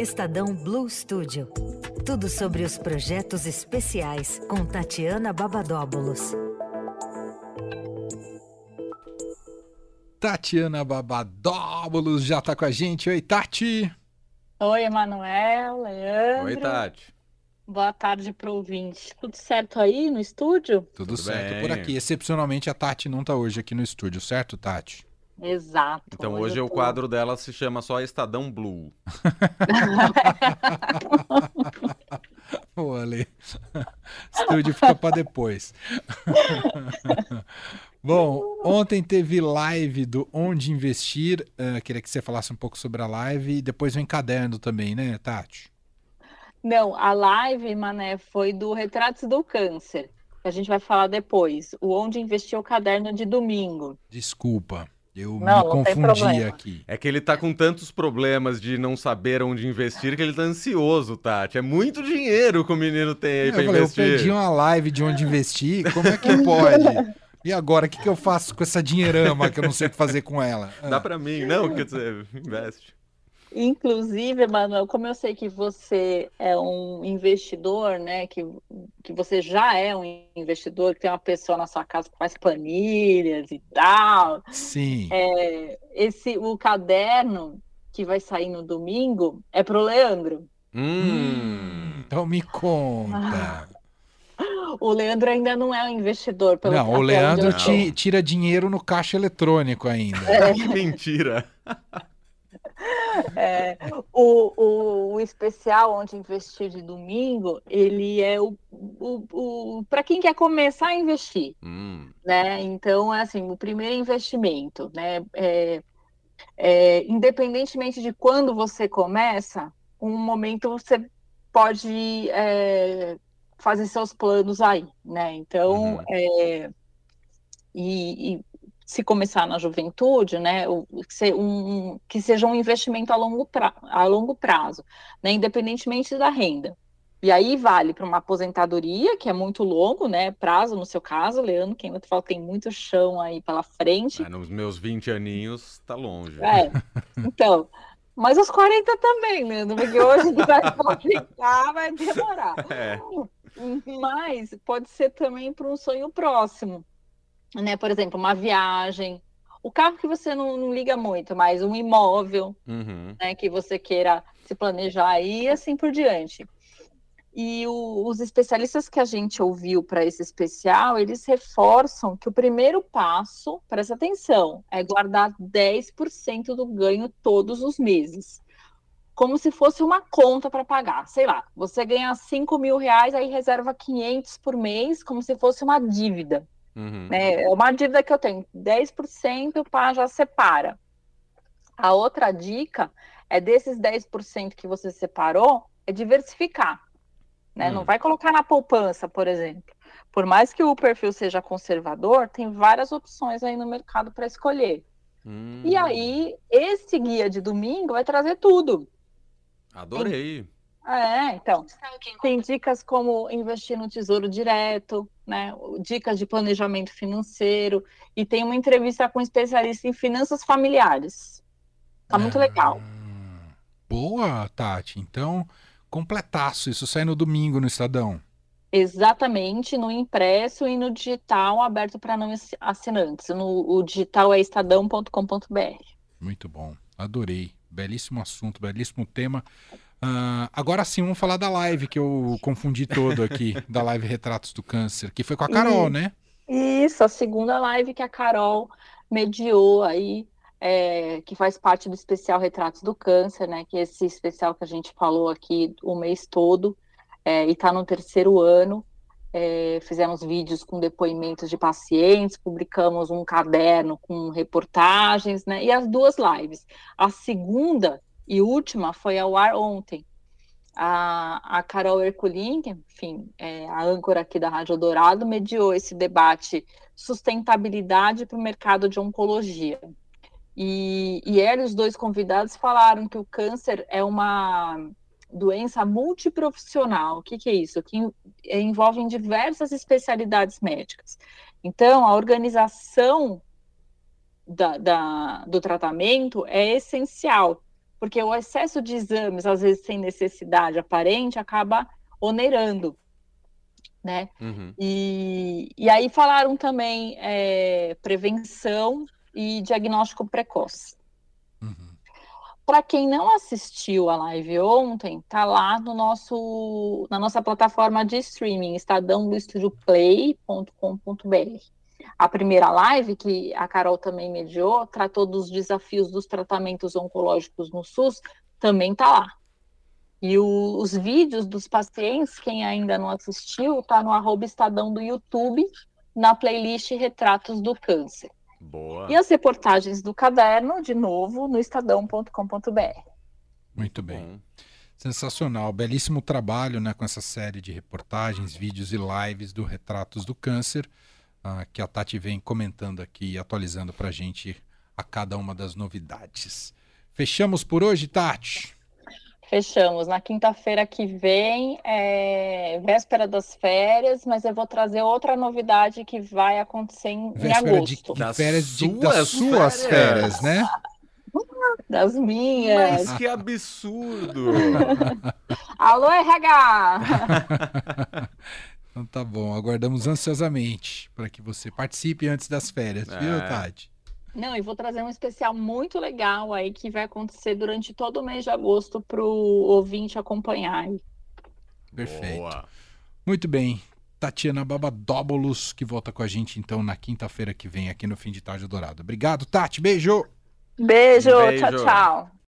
Estadão Blue Studio. Tudo sobre os projetos especiais com Tatiana Babadóbulos. Tatiana Babadóbulos já está com a gente. Oi, Tati. Oi, Emanuel, Leandro. Oi, Tati. Boa tarde para o ouvinte. Tudo certo aí no estúdio? Tudo, Tudo certo bem. por aqui. Excepcionalmente, a Tati não está hoje aqui no estúdio, certo, Tati? Exato. Então hoje eu o tô- quadro dela se chama só Estadão Blue. Ô, Ale. Estúdio fica para depois. Bom, ontem teve live do Onde Investir. Eh, queria que você falasse um pouco sobre a live e depois vem caderno também, né, Tati? Não, a live, Mané, foi do Retratos do Câncer. que A gente vai falar depois. O Onde Investir o Caderno de domingo. Desculpa, eu me Não, tem confundi aqui. É que ele tá com tantos problemas de não saber onde investir que ele tá ansioso, Tati. É muito dinheiro que o menino tem aí Eu pra falei, eu investir. perdi uma live de onde investir, como é que pode? E agora, o que, que eu faço com essa dinheirama que eu não sei o que fazer com ela? Ah, Dá pra mim, não, quer dizer, investe. Inclusive, Emanuel, como eu sei que você é um investidor, né? Que, que você já é um investidor, que tem uma pessoa na sua casa que faz planilhas e tal. Sim. É, esse, o caderno que vai sair no domingo é pro Leandro. Hum. Então me conta. O Leandro ainda não é um investidor. Pelo Não, até o Leandro tira dinheiro no caixa eletrônico ainda. Que mentira. É, o, o, o especial onde investir de domingo, ele é o, o, o para quem quer começar a investir, Hum. né? Então, é assim, o primeiro investimento, né? É, é, independentemente de quando você começa, um momento você pode é, fazer seus planos aí, né? Então, Uhum. é, e, e se começar na juventude, né, um- que seja um investimento a longo, pra, a longo prazo, né, independentemente da renda. E aí vale para uma aposentadoria, que é muito longo, né, prazo no seu caso, Leandro, que ainda fala tem muito chão aí pela frente. Ah, nos meus 20 aninhos, tá longe. É, então, mas os 40 também, Leandro, porque hoje vai aposentar vai demorar. É. Mas pode ser também para um sonho próximo, né? Por exemplo, uma viagem, o carro que você não, não liga muito, mas um imóvel, Uhum. né? Que você queira se planejar aí e assim por diante. E o- os especialistas que a gente ouviu para esse especial, eles reforçam que o primeiro passo, presta atenção, é guardar 10% do ganho todos os meses. Como se fosse uma conta para pagar. Sei lá, você ganha 5 mil reais, aí reserva 500 por mês, como se fosse uma dívida. Uhum. Né? É uma dívida que eu tenho, 10% pá, já separa. A outra dica é desses 10% que você separou, é diversificar. Né? Hum. Não vai colocar na poupança, por exemplo. Por mais que o perfil seja conservador, tem várias opções aí no mercado para escolher. Hum. E aí, esse guia de domingo vai trazer tudo. Adorei. É, então, tem dicas como investir no tesouro direto, né? Dicas de planejamento financeiro e tem uma entrevista com um especialista em finanças familiares. Tá muito legal. Ah, Boa, Tati. Então, completaço. Isso sai no domingo no Estadão. Exatamente, no impresso e no digital aberto para não assi- assinantes. No, o digital é estadão.com.br. Muito bom. Adorei. Belíssimo assunto, belíssimo tema. Ah, agora sim, vamos falar da live que eu confundi todo aqui, da live Retratos do Câncer, que foi com a Carol, Ih. né? Isso, a segunda live que a Carol mediou aí, é, que faz parte do especial Retratos do Câncer, né? Que é esse especial que a gente falou aqui o mês todo, é, e está no terceiro ano. É, fizemos vídeos com depoimentos de pacientes, publicamos um caderno com reportagens, né? E as duas lives. A segunda e última foi ao ar ontem. A, a Carol Herculin, enfim, é a âncora aqui da Rádio Dourado, mediou esse debate sustentabilidade para o mercado de oncologia. E, e ela e os dois convidados falaram que o câncer é uma doença multiprofissional. O que, que é isso? Que en- envolve diversas especialidades médicas. Então, a organização da- da- do tratamento é essencial porque o excesso de exames, às vezes sem necessidade aparente, acaba onerando, né? Uhum. E, e aí falaram também é, prevenção e diagnóstico precoce. Uhum. Para quem não assistiu a live ontem, tá lá no nosso, na nossa plataforma de streaming, estadãodoestudioplay.com.br. A primeira live, que a Carol também mediou, tratou dos desafios dos tratamentos oncológicos no SUS, também tá lá. E o- os vídeos dos pacientes, quem ainda não assistiu, tá no arroba Estadão do YouTube, na playlist Retratos do Câncer. Boa. E as reportagens do caderno, de novo, no estadão.com.br. Muito bem. Sensacional, belíssimo trabalho né, com essa série de reportagens, vídeos e lives do Retratos do Câncer, ah, que a Tati vem comentando aqui e atualizando para a gente a cada uma das novidades. Fechamos por hoje, Tati? Fechamos. Na quinta-feira que vem, é véspera das férias, mas eu vou trazer outra novidade que vai acontecer em, em Véspera de, agosto. de Das férias, de, suas das suas férias. férias, né? Das minhas. Mas que absurdo! Alô, RH! Então tá bom, aguardamos ansiosamente para que você participe antes das férias, viu, É. Tati? Não, e vou trazer um especial muito legal aí que vai acontecer durante todo o mês de agosto para o ouvinte acompanhar. Perfeito. Boa. Muito bem. Tatiana Babadóbulos, que volta com a gente então na quinta-feira que vem aqui no Fim de Tarde Dourado. Obrigado, Tati. Beijo! Beijo, Beijo. tchau, tchau.